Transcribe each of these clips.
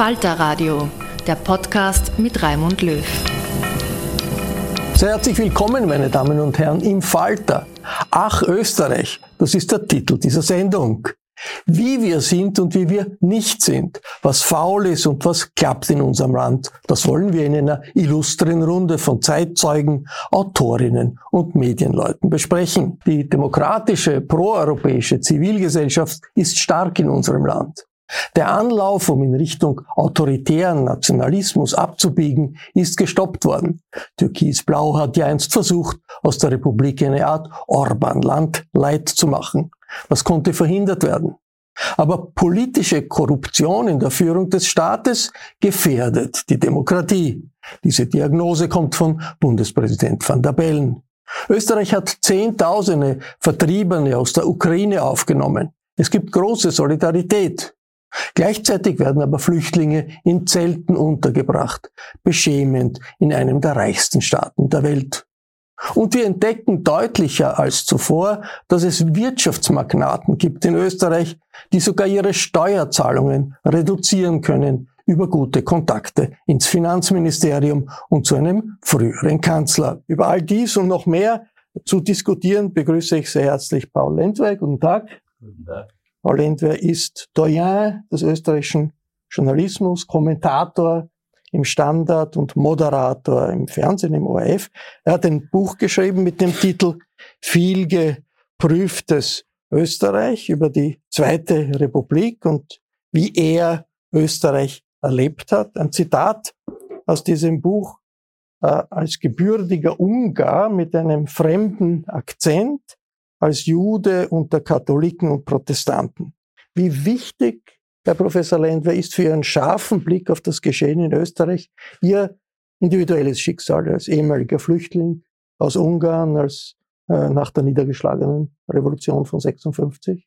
Falter Radio, der Podcast mit Raimund Löw. Sehr herzlich willkommen, meine Damen und Herren, im Falter. Ach Österreich, das ist der Titel dieser Sendung. Wie wir sind und wie wir nicht sind, was faul ist und was klappt in unserem Land, das wollen wir in einer illustren Runde von Zeitzeugen, Autorinnen und Medienleuten besprechen. Die demokratische, proeuropäische Zivilgesellschaft ist stark in unserem Land. Der Anlauf, um in Richtung autoritären Nationalismus abzubiegen, ist gestoppt worden. Türkis-Blau hat ja einst versucht, aus der Republik eine Art Orban-Land Leid zu machen. Was konnte verhindert werden? Aber politische Korruption in der Führung des Staates gefährdet die Demokratie. Diese Diagnose kommt von Bundespräsident van der Bellen. Österreich hat Zehntausende Vertriebene aus der Ukraine aufgenommen. Es gibt große Solidarität. Gleichzeitig werden aber Flüchtlinge in Zelten untergebracht, beschämend in einem der reichsten Staaten der Welt. Und wir entdecken deutlicher als zuvor, dass es Wirtschaftsmagnaten gibt in Österreich, die sogar ihre Steuerzahlungen reduzieren können über gute Kontakte ins Finanzministerium und zu einem früheren Kanzler. Über all dies und noch mehr zu diskutieren begrüße ich sehr herzlich Paul Lendweig. Guten Tag. Guten Tag. Paul Lendwer ist Doyen des österreichischen Journalismus, Kommentator im Standard und Moderator im Fernsehen, im ORF. Er hat ein Buch geschrieben mit dem Titel Viel geprüftes Österreich über die Zweite Republik und wie er Österreich erlebt hat. Ein Zitat aus diesem Buch äh, als gebürtiger Ungar mit einem fremden Akzent als Jude unter Katholiken und Protestanten. Wie wichtig, Herr Professor Lendwer, ist für Ihren scharfen Blick auf das Geschehen in Österreich Ihr individuelles Schicksal als ehemaliger Flüchtling aus Ungarn, als äh, nach der niedergeschlagenen Revolution von 56?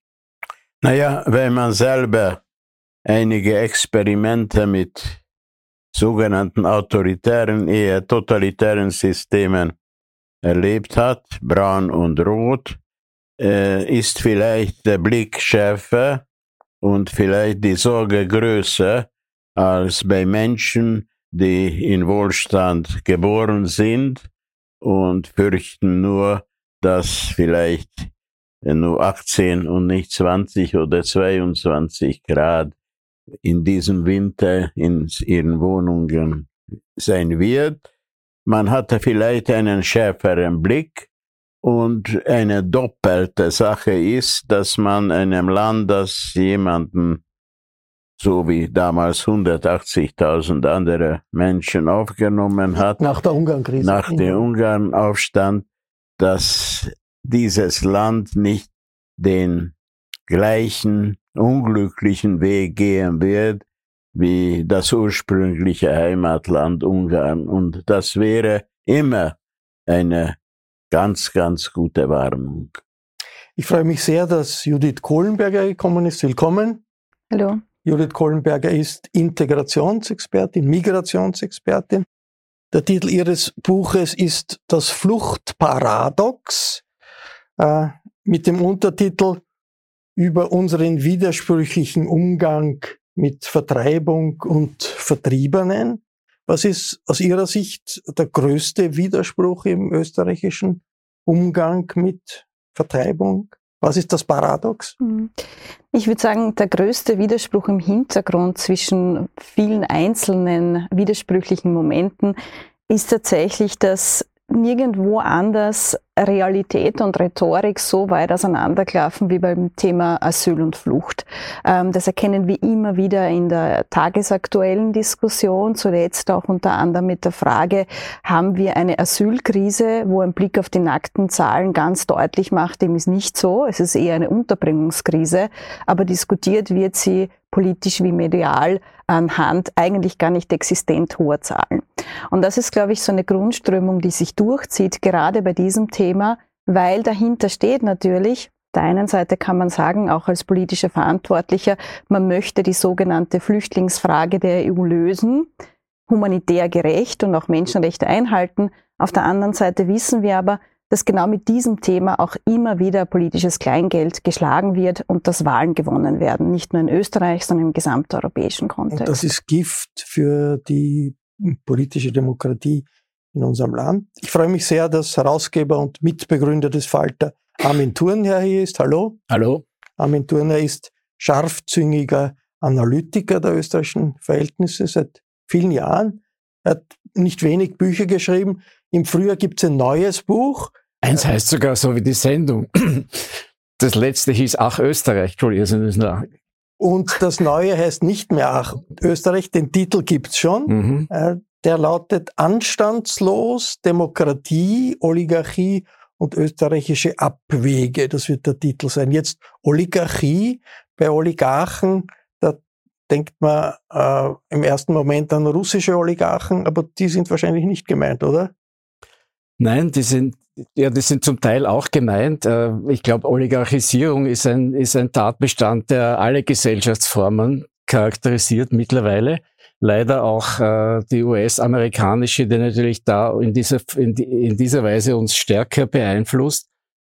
Naja, wenn man selber einige Experimente mit sogenannten autoritären, eher totalitären Systemen erlebt hat, braun und rot, äh, ist vielleicht der Blick schärfer und vielleicht die Sorge größer als bei Menschen, die in Wohlstand geboren sind und fürchten nur, dass vielleicht nur 18 und nicht 20 oder 22 Grad in diesem Winter in ihren Wohnungen sein wird. Man hatte vielleicht einen schärferen Blick Und eine doppelte Sache ist, dass man einem Land, das jemanden so wie damals 180.000 andere Menschen aufgenommen hat. Nach der Ungarn-Krise. Nach dem Ungarn-Aufstand, dass dieses Land nicht den gleichen unglücklichen Weg gehen wird wie das ursprüngliche Heimatland Ungarn. Und das wäre immer eine ganz, ganz gute Warnung. Ich freue mich sehr, dass Judith Kohlenberger gekommen ist. Willkommen. Hallo. Judith Kohlenberger ist Integrationsexpertin, Migrationsexpertin. Der Titel ihres Buches ist Das Fluchtparadox äh, mit dem Untertitel über unseren widersprüchlichen Umgang mit Vertreibung und Vertriebenen. Was ist aus Ihrer Sicht der größte Widerspruch im österreichischen Umgang mit Vertreibung? Was ist das Paradox? Mhm. Ich würde sagen, der größte Widerspruch im Hintergrund zwischen vielen einzelnen widersprüchlichen Momenten ist tatsächlich, dass nirgendwo anders Realität und Rhetorik so weit auseinanderklaffen wie beim Thema Asyl und Flucht. Ähm, das erkennen wir immer wieder in der tagesaktuellen Diskussion, zuletzt auch unter anderem mit der Frage, haben wir eine Asylkrise, wo ein Blick auf die nackten Zahlen ganz deutlich macht, dem ist nicht so, es ist eher eine Unterbringungskrise, aber diskutiert wird sie politisch wie medial anhand eigentlich gar nicht existent hoher Zahlen. Und das ist, glaube ich, so eine Grundströmung, die sich durchzieht, gerade bei diesem Thema, weil dahinter steht natürlich, der einen Seite kann man sagen, auch als politischer Verantwortlicher, man möchte die sogenannte Flüchtlingsfrage der EU lösen, humanitär gerecht und auch Menschenrechte einhalten. Auf der anderen Seite wissen wir aber, dass genau mit diesem Thema auch immer wieder politisches Kleingeld geschlagen wird und dass Wahlen gewonnen werden. Nicht nur in Österreich, sondern im gesamteuropäischen Kontext. Und das ist Gift für die politische Demokratie in unserem Land. Ich freue mich sehr, dass Herausgeber und Mitbegründer des Falter Armin Thurnherr hier ist. Hallo. Hallo. Armin Thurnherr ist scharfzüngiger Analytiker der österreichischen Verhältnisse seit vielen Jahren. Er hat nicht wenig Bücher geschrieben. Im Frühjahr gibt es ein neues Buch, Eins heißt sogar so wie die Sendung. Das letzte hieß Ach Österreich. Entschuldigung, Und das neue heißt nicht mehr Ach Österreich, den Titel gibt's schon. Mhm. Der lautet Anstandslos, Demokratie, Oligarchie und österreichische Abwege. Das wird der Titel sein. Jetzt Oligarchie bei Oligarchen, da denkt man äh, im ersten Moment an russische Oligarchen, aber die sind wahrscheinlich nicht gemeint, oder? Nein, die sind ja, die sind zum Teil auch gemeint. Äh, ich glaube, Oligarchisierung ist ein, ist ein Tatbestand, der alle Gesellschaftsformen charakterisiert mittlerweile. Leider auch äh, die US-amerikanische, die natürlich da in dieser, in, in dieser Weise uns stärker beeinflusst.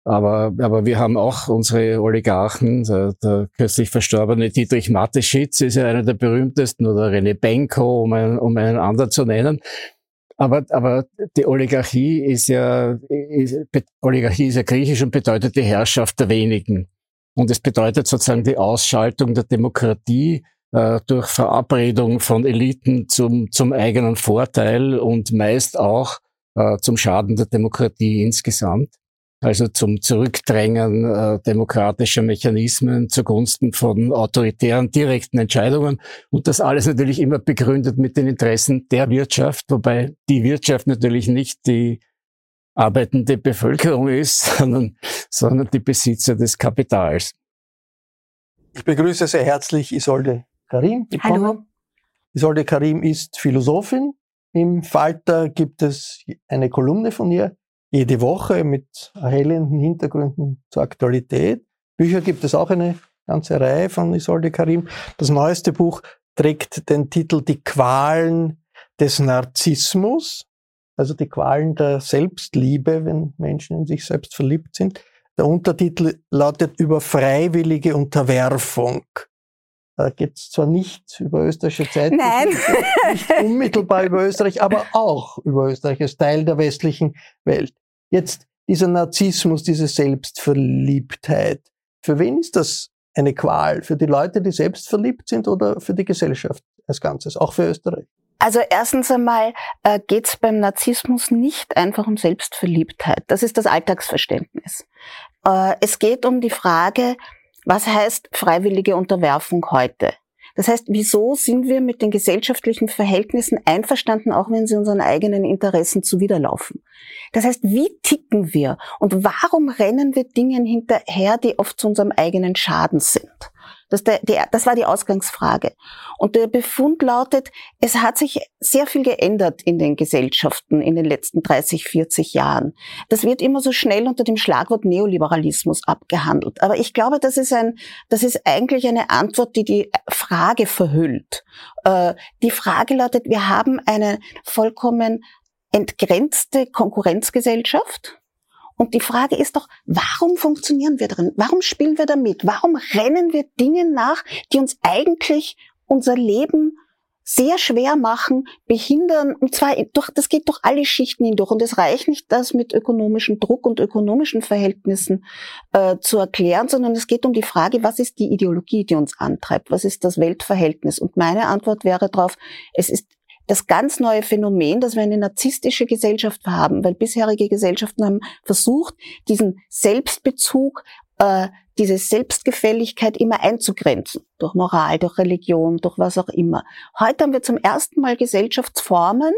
Aber, aber wir haben auch unsere Oligarchen. Der, der kürzlich verstorbene Dietrich Mateschitz ist ja einer der berühmtesten oder René Benko, um einen, um einen anderen zu nennen. Aber, aber die Oligarchie ist ja, ist, Oligarchie ist ja griechisch und bedeutet die Herrschaft der wenigen. Und es bedeutet sozusagen die Ausschaltung der Demokratie äh, durch Verabredung von Eliten zum, zum eigenen Vorteil und meist auch äh, zum Schaden der Demokratie insgesamt also zum Zurückdrängen äh, demokratischer Mechanismen zugunsten von autoritären direkten Entscheidungen und das alles natürlich immer begründet mit den Interessen der Wirtschaft, wobei die Wirtschaft natürlich nicht die arbeitende Bevölkerung ist, sondern, sondern die Besitzer des Kapitals. Ich begrüße sehr herzlich Isolde Karim. Willkommen. Hallo. Isolde Karim ist Philosophin. Im Falter gibt es eine Kolumne von ihr, jede Woche mit erhellenden Hintergründen zur Aktualität. Bücher gibt es auch eine ganze Reihe von Isolde Karim. Das neueste Buch trägt den Titel Die Qualen des Narzissmus, also die Qualen der Selbstliebe, wenn Menschen in sich selbst verliebt sind. Der Untertitel lautet über freiwillige Unterwerfung. Da geht es zwar nicht über österreichische Zeit, Nein. nicht unmittelbar über Österreich, aber auch über Österreich als Teil der westlichen Welt. Jetzt dieser Narzissmus, diese Selbstverliebtheit. Für wen ist das eine Qual? Für die Leute, die selbstverliebt sind oder für die Gesellschaft als Ganzes, auch für Österreich? Also erstens einmal äh, geht es beim Narzissmus nicht einfach um Selbstverliebtheit. Das ist das Alltagsverständnis. Äh, es geht um die Frage, was heißt freiwillige Unterwerfung heute? Das heißt, wieso sind wir mit den gesellschaftlichen Verhältnissen einverstanden, auch wenn sie unseren eigenen Interessen zuwiderlaufen? Das heißt, wie ticken wir und warum rennen wir Dingen hinterher, die oft zu unserem eigenen Schaden sind? Das, der, der, das war die Ausgangsfrage. Und der Befund lautet, es hat sich sehr viel geändert in den Gesellschaften in den letzten 30, 40 Jahren. Das wird immer so schnell unter dem Schlagwort Neoliberalismus abgehandelt. Aber ich glaube, das ist, ein, das ist eigentlich eine Antwort, die die Frage verhüllt. Äh, die Frage lautet, wir haben eine vollkommen entgrenzte Konkurrenzgesellschaft und die Frage ist doch, warum funktionieren wir drin? Warum spielen wir damit? Warum rennen wir Dingen nach, die uns eigentlich unser Leben sehr schwer machen, behindern, und zwar durch, das geht durch alle Schichten hindurch. Und es reicht nicht, das mit ökonomischem Druck und ökonomischen Verhältnissen äh, zu erklären, sondern es geht um die Frage, was ist die Ideologie, die uns antreibt? Was ist das Weltverhältnis? Und meine Antwort wäre darauf, es ist das ganz neue Phänomen, dass wir eine narzisstische Gesellschaft haben, weil bisherige Gesellschaften haben versucht, diesen Selbstbezug, äh, diese Selbstgefälligkeit immer einzugrenzen, durch Moral, durch Religion, durch was auch immer. Heute haben wir zum ersten Mal Gesellschaftsformen,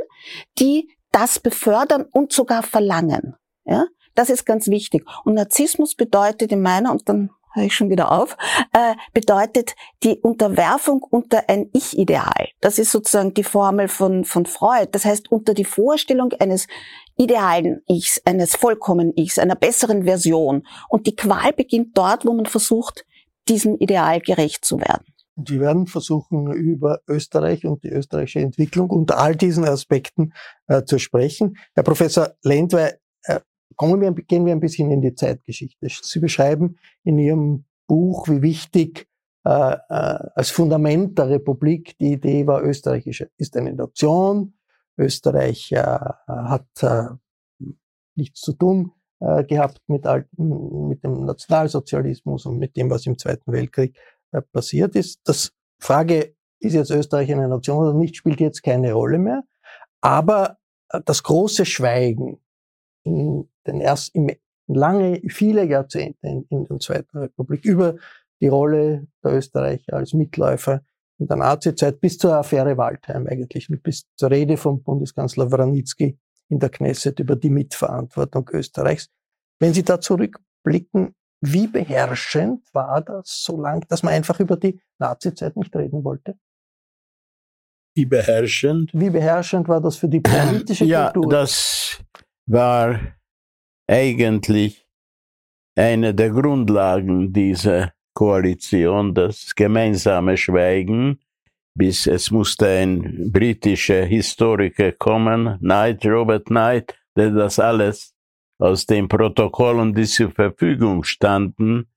die das befördern und sogar verlangen. Ja? Das ist ganz wichtig. Und Narzissmus bedeutet in meiner, und dann höre ich schon wieder auf, äh, bedeutet die Unterwerfung unter ein Ich-Ideal. Das ist sozusagen die Formel von, von Freud. Das heißt, unter die Vorstellung eines idealen Ichs, eines vollkommenen Ichs, einer besseren Version. Und die Qual beginnt dort, wo man versucht, diesem Ideal gerecht zu werden. Wir werden versuchen, über Österreich und die österreichische Entwicklung unter all diesen Aspekten äh, zu sprechen. Herr Professor Lendwey, äh, Kommen wir, gehen wir ein bisschen in die Zeitgeschichte. Sie beschreiben in Ihrem Buch, wie wichtig äh, äh, als Fundament der Republik die Idee war, Österreich ist eine Nation, Österreich äh, hat äh, nichts zu tun äh, gehabt mit, alten, mit dem Nationalsozialismus und mit dem, was im Zweiten Weltkrieg äh, passiert ist. Das Frage, ist jetzt Österreich eine Nation oder nicht, spielt jetzt keine Rolle mehr. Aber das große Schweigen den ersten, lange, viele Jahrzehnte in, in der Zweiten Republik über die Rolle der Österreicher als Mitläufer in der Nazizeit bis zur Affäre Waldheim eigentlich und bis zur Rede von Bundeskanzler Wranitzky in der Knesset über die Mitverantwortung Österreichs. Wenn Sie da zurückblicken, wie beherrschend war das so lang, dass man einfach über die Nazizeit nicht reden wollte? Wie beherrschend? Wie beherrschend war das für die politische ja, Kultur? Ja, das war eigentlich eine der Grundlagen dieser Koalition, das gemeinsame Schweigen, bis es musste ein britischer Historiker kommen, Knight, Robert Knight, der das alles aus den Protokollen, die zur Verfügung standen,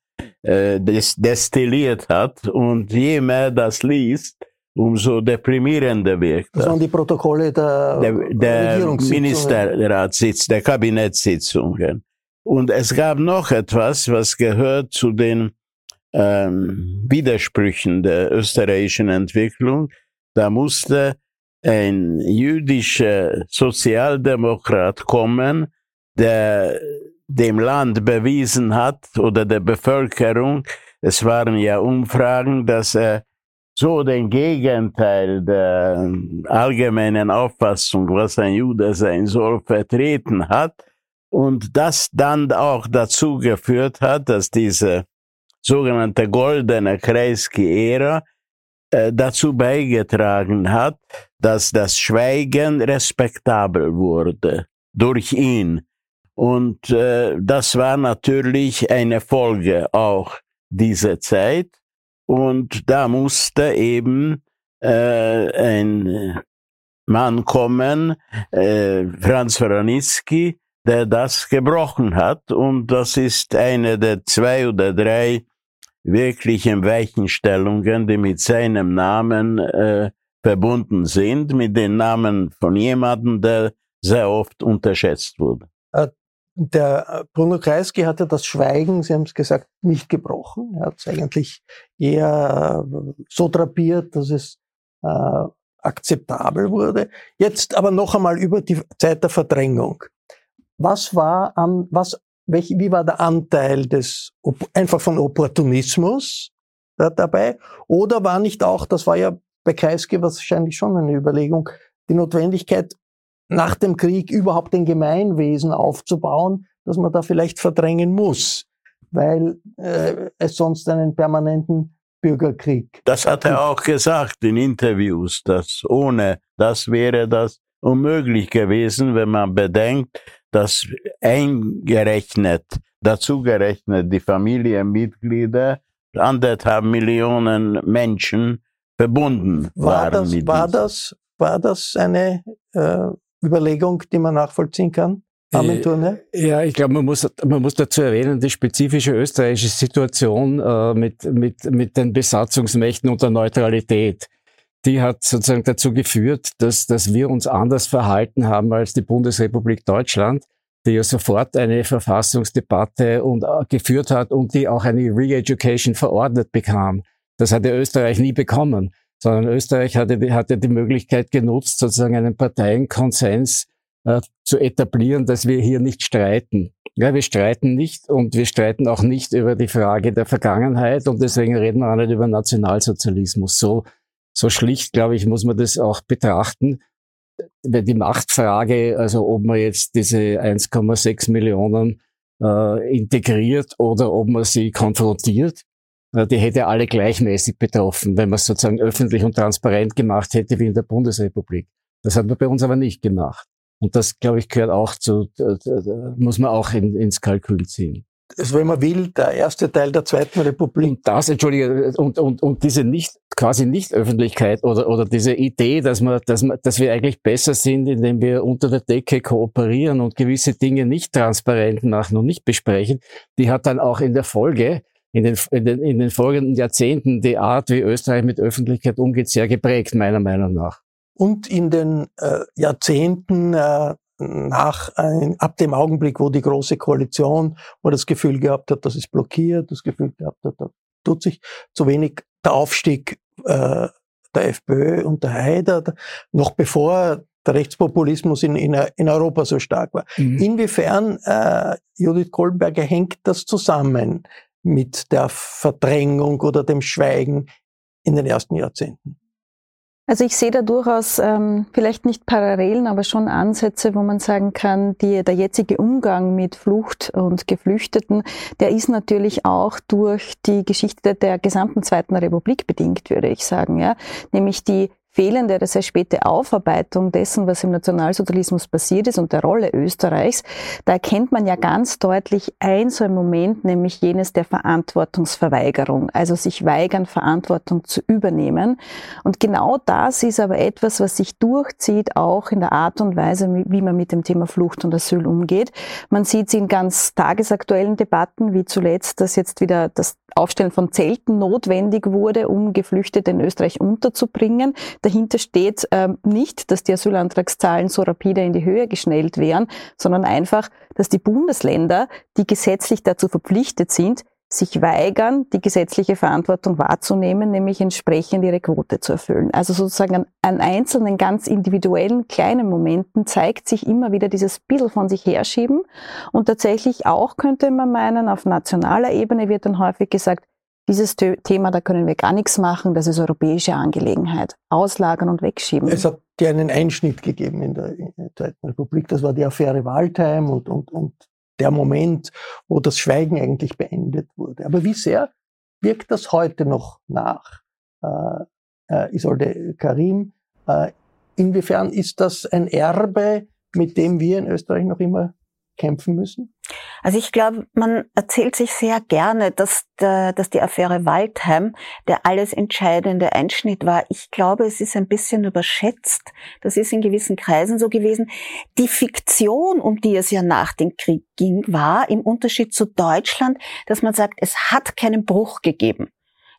äh, destilliert hat. Und je mehr das liest, umso deprimierender wirkt. Das waren die Protokolle der, der, der Ministerratssitz, der Kabinettssitzungen. Und es gab noch etwas, was gehört zu den ähm, Widersprüchen der österreichischen Entwicklung. Da musste ein jüdischer Sozialdemokrat kommen, der dem Land bewiesen hat oder der Bevölkerung, es waren ja Umfragen, dass er so den Gegenteil der allgemeinen Auffassung, was ein Jude sein soll, vertreten hat und das dann auch dazu geführt hat, dass diese sogenannte goldene Kreisky-Ära äh, dazu beigetragen hat, dass das Schweigen respektabel wurde durch ihn. Und äh, das war natürlich eine Folge auch dieser Zeit. Und da musste eben äh, ein Mann kommen, äh, Franz Wranitzky, der das gebrochen hat. Und das ist eine der zwei oder drei wirklichen Weichenstellungen, die mit seinem Namen äh, verbunden sind, mit den Namen von jemandem, der sehr oft unterschätzt wurde. Der äh, Bruno Kreisky hatte das Schweigen, Sie haben es gesagt, nicht gebrochen. Er hat es eigentlich eher äh, so drapiert, dass es äh, akzeptabel wurde. Jetzt aber noch einmal über die Zeit der Verdrängung. Was war an, was, welch, wie war der Anteil des, einfach von Opportunismus da, dabei? Oder war nicht auch, das war ja bei Kreisky wahrscheinlich schon eine Überlegung, die Notwendigkeit, nach dem Krieg überhaupt ein Gemeinwesen aufzubauen, dass man da vielleicht verdrängen muss, weil äh, es sonst einen permanenten Bürgerkrieg. Das hat er auch gesagt in Interviews, dass ohne das wäre das unmöglich gewesen, wenn man bedenkt, dass eingerechnet, dazu gerechnet die Familienmitglieder, anderthalb Millionen Menschen verbunden war waren. Das, mit war, das, war das eine äh, Überlegung, die man nachvollziehen kann? Armenturne? Äh, ja, ich glaube, man muss, man muss dazu erwähnen, die spezifische österreichische Situation äh, mit, mit, mit den Besatzungsmächten und der Neutralität, die hat sozusagen dazu geführt, dass, dass wir uns anders verhalten haben als die Bundesrepublik Deutschland, die ja sofort eine Verfassungsdebatte und, äh, geführt hat und die auch eine Re-Education verordnet bekam. Das hatte Österreich nie bekommen, sondern Österreich hatte, hatte die Möglichkeit genutzt, sozusagen einen Parteienkonsens äh, zu etablieren, dass wir hier nicht streiten. Ja, wir streiten nicht und wir streiten auch nicht über die Frage der Vergangenheit und deswegen reden wir auch nicht über Nationalsozialismus. So, so schlicht, glaube ich, muss man das auch betrachten. Die Machtfrage, also ob man jetzt diese 1,6 Millionen äh, integriert oder ob man sie konfrontiert, die hätte alle gleichmäßig betroffen, wenn man es sozusagen öffentlich und transparent gemacht hätte wie in der Bundesrepublik. Das hat man bei uns aber nicht gemacht. Und das, glaube ich, gehört auch zu, muss man auch in, ins Kalkül ziehen. Also wenn man will, der erste Teil der Zweiten Republik. Und das, entschuldige, und, und, und diese nicht, quasi Nicht-Öffentlichkeit oder, oder diese Idee, dass man, dass man, dass wir eigentlich besser sind, indem wir unter der Decke kooperieren und gewisse Dinge nicht transparent machen und nicht besprechen, die hat dann auch in der Folge, in den, in den, in den folgenden Jahrzehnten die Art, wie Österreich mit Öffentlichkeit umgeht, sehr geprägt, meiner Meinung nach und in den äh, Jahrzehnten äh, nach, äh, ab dem Augenblick, wo die große Koalition, wo das Gefühl gehabt hat, dass es blockiert, das Gefühl gehabt hat, da tut sich zu wenig der Aufstieg äh, der FPÖ und der Haider, noch bevor der Rechtspopulismus in, in, in Europa so stark war. Mhm. Inwiefern, äh, Judith Kolberger, hängt das zusammen mit der Verdrängung oder dem Schweigen in den ersten Jahrzehnten? Also ich sehe da durchaus ähm, vielleicht nicht Parallelen, aber schon Ansätze, wo man sagen kann, die, der jetzige Umgang mit Flucht und Geflüchteten, der ist natürlich auch durch die Geschichte der gesamten Zweiten Republik bedingt, würde ich sagen. Ja? Nämlich die fehlende oder sehr späte Aufarbeitung dessen, was im Nationalsozialismus passiert ist und der Rolle Österreichs, da erkennt man ja ganz deutlich ein so ein Moment, nämlich jenes der Verantwortungsverweigerung, also sich weigern, Verantwortung zu übernehmen. Und genau das ist aber etwas, was sich durchzieht, auch in der Art und Weise, wie man mit dem Thema Flucht und Asyl umgeht. Man sieht es in ganz tagesaktuellen Debatten, wie zuletzt, dass jetzt wieder das Aufstellen von Zelten notwendig wurde, um Geflüchtete in Österreich unterzubringen. Dahinter steht ähm, nicht, dass die Asylantragszahlen so rapide in die Höhe geschnellt wären, sondern einfach, dass die Bundesländer, die gesetzlich dazu verpflichtet sind, sich weigern, die gesetzliche Verantwortung wahrzunehmen, nämlich entsprechend ihre Quote zu erfüllen. Also sozusagen an, an einzelnen ganz individuellen kleinen Momenten zeigt sich immer wieder dieses bisschen von sich herschieben. Und tatsächlich auch könnte man meinen, auf nationaler Ebene wird dann häufig gesagt, dieses Thema, da können wir gar nichts machen, das ist europäische Angelegenheit. Auslagern und wegschieben. Es hat ja einen Einschnitt gegeben in der, Zweiten Republik, das war die Affäre Waldheim und, und, und der Moment, wo das Schweigen eigentlich beendet wurde. Aber wie sehr wirkt das heute noch nach? Äh, äh, Isolde Karim, äh, inwiefern ist das ein Erbe, mit dem wir in Österreich noch immer kämpfen müssen? Also ich glaube, man erzählt sich sehr gerne, dass, der, dass die Affäre Waldheim der alles entscheidende Einschnitt war. Ich glaube, es ist ein bisschen überschätzt. Das ist in gewissen Kreisen so gewesen. Die Fiktion, um die es ja nach dem Krieg ging, war im Unterschied zu Deutschland, dass man sagt, es hat keinen Bruch gegeben.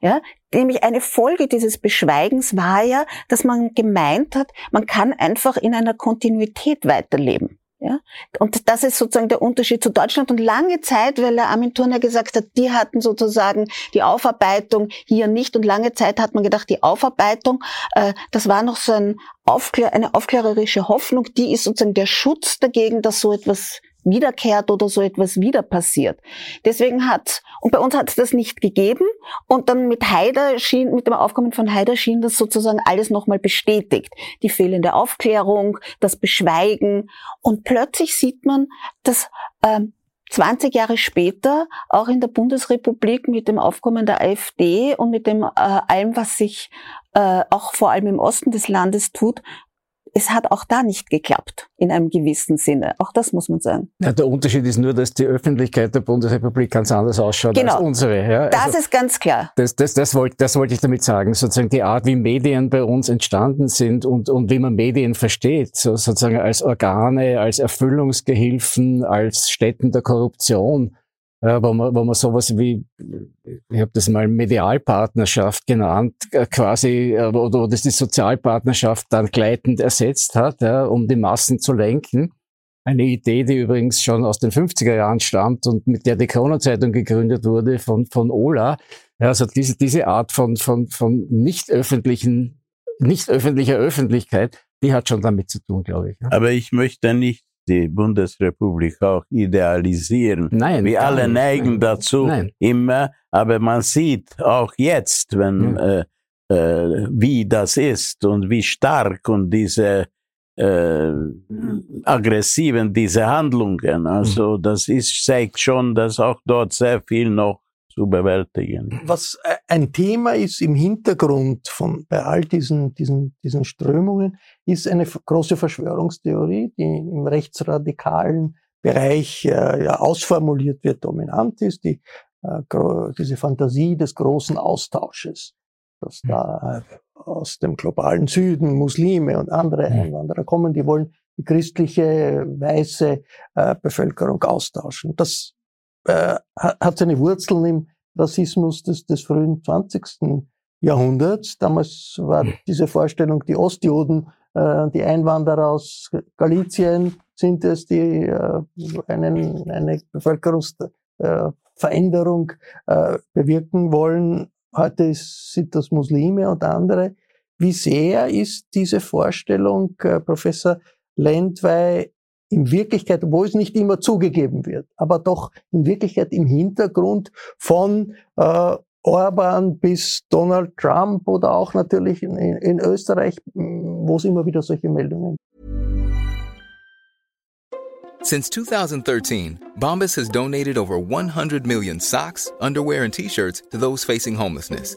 Ja, nämlich eine Folge dieses Beschweigens war ja, dass man gemeint hat, man kann einfach in einer Kontinuität weiterleben. Ja? Und das ist sozusagen der Unterschied zu Deutschland. Und lange Zeit, weil der Armin Turner gesagt hat, die hatten sozusagen die Aufarbeitung hier nicht. Und lange Zeit hat man gedacht, die Aufarbeitung, äh, das war noch so ein Aufklär, eine aufklärerische Hoffnung, die ist sozusagen der Schutz dagegen, dass so etwas wiederkehrt oder so etwas wieder passiert. Deswegen hat, und bei uns hat es das nicht gegeben, und dann mit Haider schien, mit dem Aufkommen von Haider schien das sozusagen alles nochmal bestätigt. Die fehlende Aufklärung, das Beschweigen, und plötzlich sieht man, dass, ähm, 20 Jahre später auch in der Bundesrepublik mit dem Aufkommen der AfD und mit dem äh, allem, was sich äh, auch vor allem im Osten des Landes tut, es hat auch da nicht geklappt, in einem gewissen Sinne. Auch das muss man sagen. Ja, der Unterschied ist nur, dass die Öffentlichkeit der Bundesrepublik ganz anders ausschaut genau. als unsere. Ja? Das also, ist ganz klar. Das, das, das, wollte, das wollte ich damit sagen. Sozusagen die Art, wie Medien bei uns entstanden sind und, und wie man Medien versteht, so, sozusagen als Organe, als Erfüllungsgehilfen, als Städten der Korruption äh, wo man, wo man sowas wie, ich habe das mal Medialpartnerschaft genannt, äh, quasi, äh, oder wo das die Sozialpartnerschaft dann gleitend ersetzt hat, ja, um die Massen zu lenken. Eine Idee, die übrigens schon aus den 50er Jahren stammt und mit der die Corona-Zeitung gegründet wurde von, von Ola. Ja, also diese, diese Art von, von, von nicht öffentlichen, nicht öffentlicher Öffentlichkeit, die hat schon damit zu tun, glaube ich. Aber ich möchte nicht die Bundesrepublik auch idealisieren. Nein. Wir alle neigen Nein. dazu Nein. immer, aber man sieht auch jetzt, wenn ja. äh, äh, wie das ist und wie stark und diese äh, aggressiven diese Handlungen. Also das ist zeigt schon, dass auch dort sehr viel noch zu bewältigen. Was äh, ein Thema ist im Hintergrund von bei all diesen, diesen, diesen Strömungen, ist eine große Verschwörungstheorie, die im rechtsradikalen Bereich äh, ja, ausformuliert wird, dominant ist, die, äh, diese Fantasie des großen Austausches, dass da äh, aus dem globalen Süden Muslime und andere Einwanderer kommen, die wollen die christliche weiße äh, Bevölkerung austauschen. Das äh, hat seine Wurzeln im Rassismus des, des frühen 20. Jahrhunderts. Damals war hm. diese Vorstellung, die Ostjuden, äh, die Einwanderer aus Galizien sind es, die äh, einen, eine Bevölkerungsveränderung äh, bewirken wollen. Heute sind das Muslime und andere. Wie sehr ist diese Vorstellung, äh, Professor Lendwey, in Wirklichkeit, wo es nicht immer zugegeben wird, aber doch in Wirklichkeit im Hintergrund von äh, Orban bis Donald Trump oder auch natürlich in, in Österreich, wo es immer wieder solche Meldungen Since 2013, Bombas has donated over 100 million socks, underwear and t-shirts to those facing homelessness.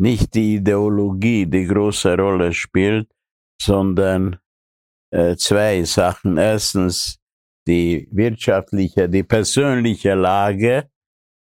nicht die Ideologie die große Rolle spielt, sondern äh, zwei Sachen. Erstens die wirtschaftliche, die persönliche Lage,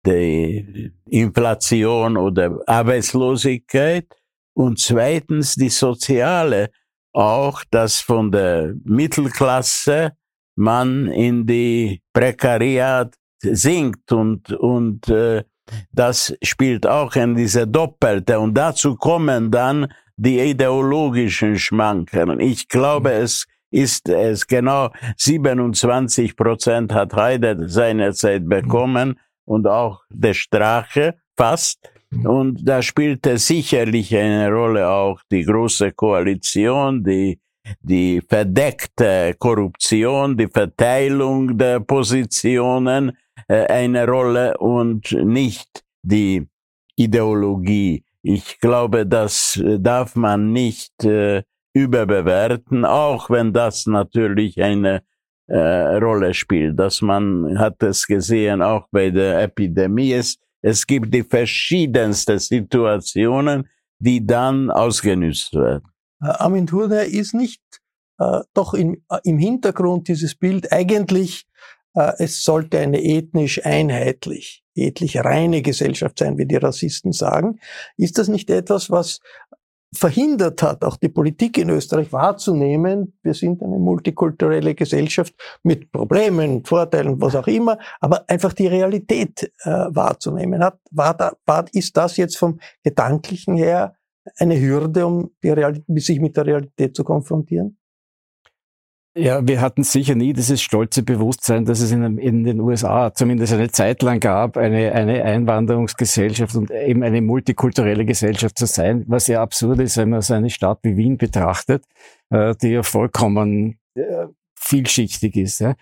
die Inflation oder Arbeitslosigkeit und zweitens die soziale, auch dass von der Mittelklasse man in die Prekariat sinkt und, und äh, das spielt auch in diese Doppelte und dazu kommen dann die ideologischen Schmankerl. Ich glaube, es ist es genau 27 Prozent hat Heide seinerzeit bekommen und auch der Strache fast. Und da spielte sicherlich eine Rolle auch die große Koalition, die, die verdeckte Korruption, die Verteilung der Positionen, eine Rolle und nicht die Ideologie. Ich glaube, das äh, darf man nicht äh, überbewerten, auch wenn das natürlich eine äh, Rolle spielt. Dass man hat es gesehen, auch bei der Epidemie. Es, es gibt die verschiedensten Situationen, die dann ausgenutzt werden. Armin Thurner ist nicht äh, doch im, äh, im Hintergrund dieses Bild eigentlich, äh, es sollte eine ethnisch einheitlich, ethnisch reine Gesellschaft sein, wie die Rassisten sagen. Ist das nicht etwas, was verhindert hat, auch die Politik in Österreich wahrzunehmen, wir sind eine multikulturelle Gesellschaft mit Problemen, Vorteilen, was auch immer, aber einfach die Realität äh, wahrzunehmen. Hat, war da, war, ist das jetzt vom Gedanklichen her eine Hürde, um die Realität, sich mit der Realität zu konfrontieren? Ja, wir hatten sicher nie dieses stolze Bewusstsein, dass es in, in, den USA zumindest eine Zeit lang gab, eine, eine Einwanderungsgesellschaft und eben eine multikulturelle Gesellschaft zu sein, was ja absurd ist, wenn man so eine Stadt wie Wien betrachtet, äh, die ja vollkommen äh, vielschichtig ist. Ja.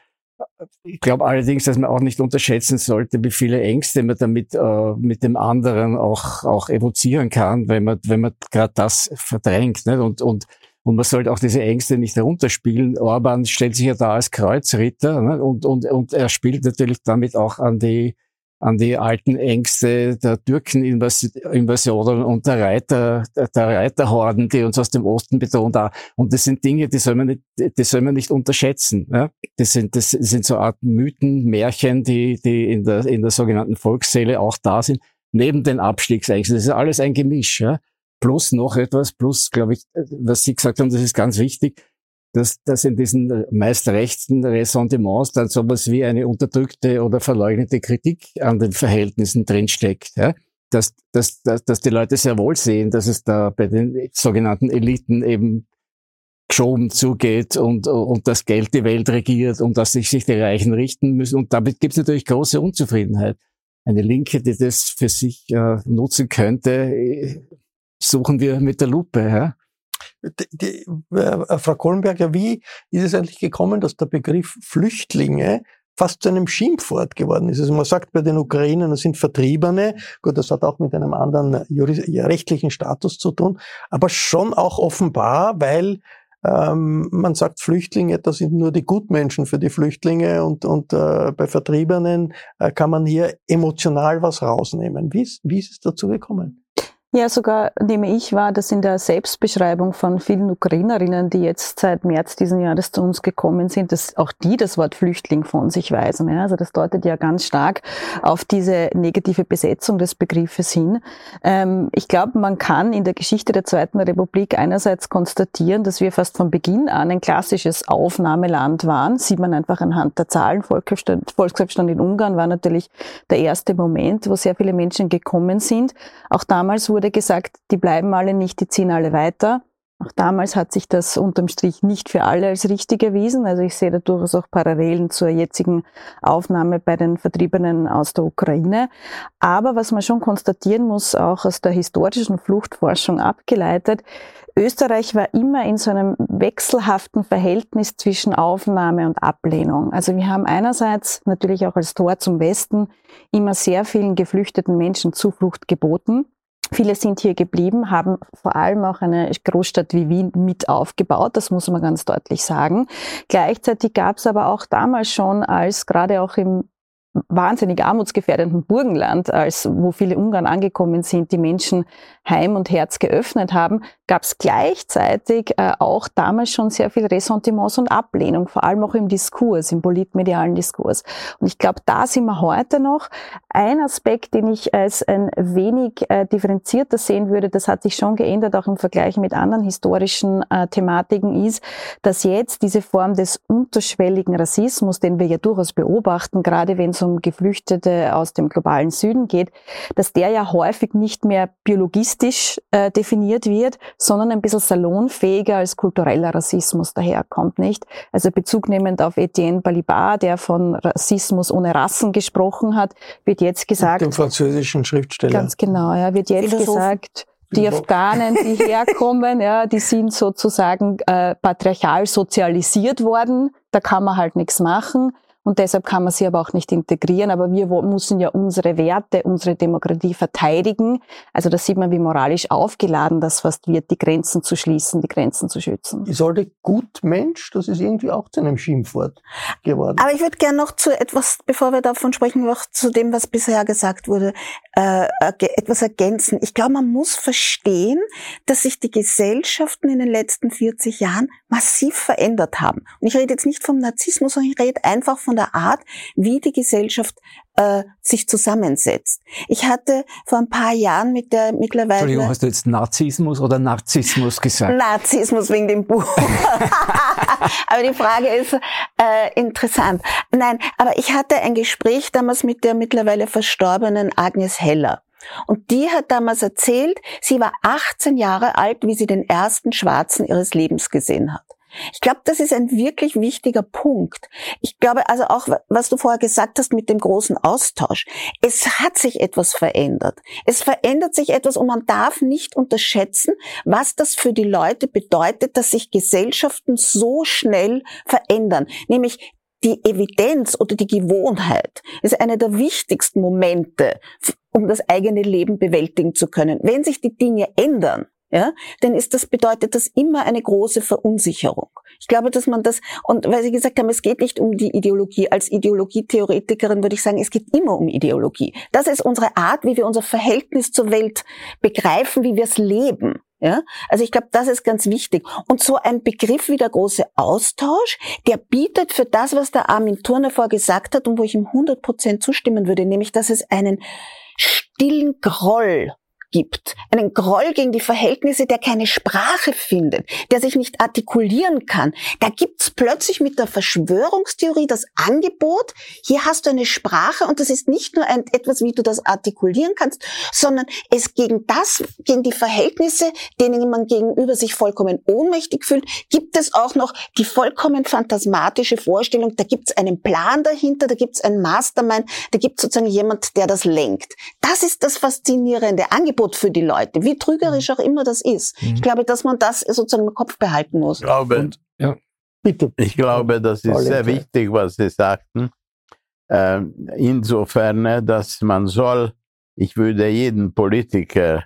Ich glaube allerdings, dass man auch nicht unterschätzen sollte, wie viele Ängste man damit äh, mit dem anderen auch, auch evozieren kann, wenn man, wenn man gerade das verdrängt. Nicht? Und, und und man sollte auch diese Ängste nicht herunterspielen. Orban stellt sich ja da als Kreuzritter ne? und, und, und er spielt natürlich damit auch an die, an die alten Ängste der Türkeninvasionen und der Reiter, der Reiterhorden, die uns aus dem Osten bedrohen da. Und das sind Dinge, die soll man nicht, die soll man nicht unterschätzen. Ja? Das sind, das sind so Art Mythen, Märchen, die, die in der, in der sogenannten Volksseele auch da sind. Neben den Abstiegsängsten. Das ist alles ein Gemisch. Ja? Plus noch etwas, plus, glaube ich, was Sie gesagt haben, das ist ganz wichtig, dass, dass in diesen meist rechten Ressentiments dann sowas wie eine unterdrückte oder verleugnete Kritik an den Verhältnissen drinsteckt. Ja? Dass, dass, dass, dass die Leute sehr wohl sehen, dass es da bei den sogenannten Eliten eben geschoben zugeht und, und das Geld die Welt regiert und dass sich, sich die Reichen richten müssen. Und damit gibt es natürlich große Unzufriedenheit. Eine Linke, die das für sich äh, nutzen könnte, suchen wir mit der Lupe. Ja? Die, die, äh, Frau Kohlenberger, wie ist es eigentlich gekommen, dass der Begriff Flüchtlinge fast zu einem Schimpfwort geworden ist. Also man sagt bei den Ukrainern, das sind Vertriebene. Gut, das hat auch mit einem anderen rechtlichen Status zu tun, aber schon auch offenbar, weil ähm, man sagt Flüchtlinge, das sind nur die Gutmenschen für die Flüchtlinge und, und äh, bei Vertriebenen äh, kann man hier emotional was rausnehmen. Wie ist, wie ist es dazu gekommen? Ja, sogar nehme ich wahr, dass in der Selbstbeschreibung von vielen Ukrainerinnen, die jetzt seit März diesen Jahres zu uns gekommen sind, dass auch die das Wort Flüchtling von sich weisen. Ja, also das deutet ja ganz stark auf diese negative Besetzung des Begriffes hin. Ähm, ich glaube, man kann in der Geschichte der Zweiten Republik einerseits konstatieren, dass wir fast von Beginn an ein klassisches Aufnahmeland waren. Sieht man einfach anhand der Zahlen. Volksabstand in Ungarn war natürlich der erste Moment, wo sehr viele Menschen gekommen sind. Auch damals wurde wurde gesagt, die bleiben alle nicht, die ziehen alle weiter. Auch damals hat sich das unterm Strich nicht für alle als richtig erwiesen. Also ich sehe da durchaus auch Parallelen zur jetzigen Aufnahme bei den Vertriebenen aus der Ukraine. Aber was man schon konstatieren muss, auch aus der historischen Fluchtforschung abgeleitet, Österreich war immer in so einem wechselhaften Verhältnis zwischen Aufnahme und Ablehnung. Also wir haben einerseits natürlich auch als Tor zum Westen immer sehr vielen geflüchteten Menschen Zuflucht geboten. Viele sind hier geblieben, haben vor allem auch eine Großstadt wie Wien mit aufgebaut, das muss man ganz deutlich sagen. Gleichzeitig gab es aber auch damals schon, als gerade auch im wahnsinnig armutsgefährdenden Burgenland, als wo viele Ungarn angekommen sind, die Menschen Heim und Herz geöffnet haben, gab es gleichzeitig äh, auch damals schon sehr viel Ressentiments und Ablehnung, vor allem auch im Diskurs, im politmedialen Diskurs. Und ich glaube, da sind wir heute noch. Ein Aspekt, den ich als ein wenig äh, differenzierter sehen würde, das hat sich schon geändert, auch im Vergleich mit anderen historischen äh, Thematiken, ist, dass jetzt diese Form des unterschwelligen Rassismus, den wir ja durchaus beobachten, gerade wenn es um Geflüchtete aus dem globalen Süden geht, dass der ja häufig nicht mehr biologistisch äh, definiert wird, sondern ein bisschen salonfähiger als kultureller Rassismus daherkommt, nicht? Also bezugnehmend auf Etienne Balibar, der von Rassismus ohne Rassen gesprochen hat, wird jetzt gesagt... Dem französischen Schriftsteller. Ganz genau, ja, wird jetzt gesagt, die Afghanen, die herkommen, ja, die sind sozusagen äh, patriarchal sozialisiert worden. Da kann man halt nichts machen. Und deshalb kann man sie aber auch nicht integrieren. Aber wir müssen ja unsere Werte, unsere Demokratie verteidigen. Also da sieht man, wie moralisch aufgeladen das fast wird, die Grenzen zu schließen, die Grenzen zu schützen. Ich sollte gut Mensch, das ist irgendwie auch zu einem Schimpfwort geworden. Aber ich würde gerne noch zu etwas, bevor wir davon sprechen, noch zu dem, was bisher gesagt wurde, äh, etwas ergänzen. Ich glaube, man muss verstehen, dass sich die Gesellschaften in den letzten 40 Jahren massiv verändert haben. Und ich rede jetzt nicht vom Narzissmus, sondern ich rede einfach von der Art, wie die Gesellschaft äh, sich zusammensetzt. Ich hatte vor ein paar Jahren mit der mittlerweile... Entschuldigung, hast du jetzt Narzissmus oder Narzissmus gesagt? Narzissmus wegen dem Buch. aber die Frage ist äh, interessant. Nein, aber ich hatte ein Gespräch damals mit der mittlerweile verstorbenen Agnes Heller. Und die hat damals erzählt, sie war 18 Jahre alt, wie sie den ersten Schwarzen ihres Lebens gesehen hat. Ich glaube, das ist ein wirklich wichtiger Punkt. Ich glaube also auch, was du vorher gesagt hast mit dem großen Austausch. Es hat sich etwas verändert. Es verändert sich etwas und man darf nicht unterschätzen, was das für die Leute bedeutet, dass sich Gesellschaften so schnell verändern. Nämlich die Evidenz oder die Gewohnheit ist einer der wichtigsten Momente, um das eigene Leben bewältigen zu können. Wenn sich die Dinge ändern, ja, dann ist das bedeutet das immer eine große Verunsicherung. Ich glaube, dass man das, und weil Sie gesagt haben, es geht nicht um die Ideologie. Als Ideologietheoretikerin würde ich sagen, es geht immer um Ideologie. Das ist unsere Art, wie wir unser Verhältnis zur Welt begreifen, wie wir es leben. Ja, also ich glaube, das ist ganz wichtig. Und so ein Begriff wie der große Austausch, der bietet für das, was der Armin Turner vorgesagt hat und wo ich ihm 100 Prozent zustimmen würde, nämlich, dass es einen stillen Groll gibt, einen Groll gegen die Verhältnisse, der keine Sprache findet, der sich nicht artikulieren kann, da gibt's plötzlich mit der Verschwörungstheorie das Angebot, hier hast du eine Sprache und das ist nicht nur ein, etwas, wie du das artikulieren kannst, sondern es gegen das, gegen die Verhältnisse, denen man gegenüber sich vollkommen ohnmächtig fühlt, gibt es auch noch die vollkommen phantasmatische Vorstellung, da gibt's einen Plan dahinter, da gibt's einen Mastermind, da gibt's sozusagen jemand, der das lenkt. Das ist das faszinierende Angebot Angebot für die Leute, wie trügerisch mhm. auch immer das ist. Mhm. Ich glaube, dass man das sozusagen im Kopf behalten muss. Ich glaube, Und, ja. Bitte. Ich glaube, das ist sehr wichtig, was Sie sagten. Äh, insofern, dass man soll, ich würde jeden Politiker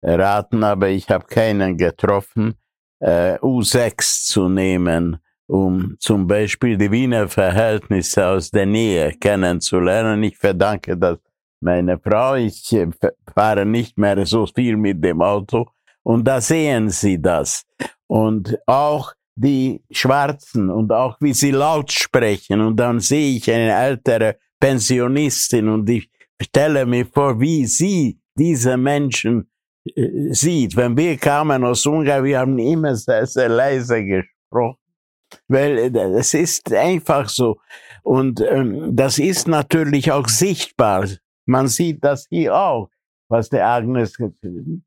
raten, aber ich habe keinen getroffen, äh, U6 zu nehmen, um zum Beispiel die Wiener Verhältnisse aus der Nähe kennenzulernen. Ich verdanke das meine Frau, ich äh, fahre nicht mehr so viel mit dem Auto und da sehen Sie das. Und auch die Schwarzen und auch wie sie laut sprechen und dann sehe ich eine ältere Pensionistin und ich stelle mir vor, wie sie diese Menschen äh, sieht. Wenn wir kamen aus Ungarn, wir haben immer sehr, sehr leise gesprochen, weil äh, es ist einfach so. Und ähm, das ist natürlich auch sichtbar. Man sieht das hier auch, was der Agnes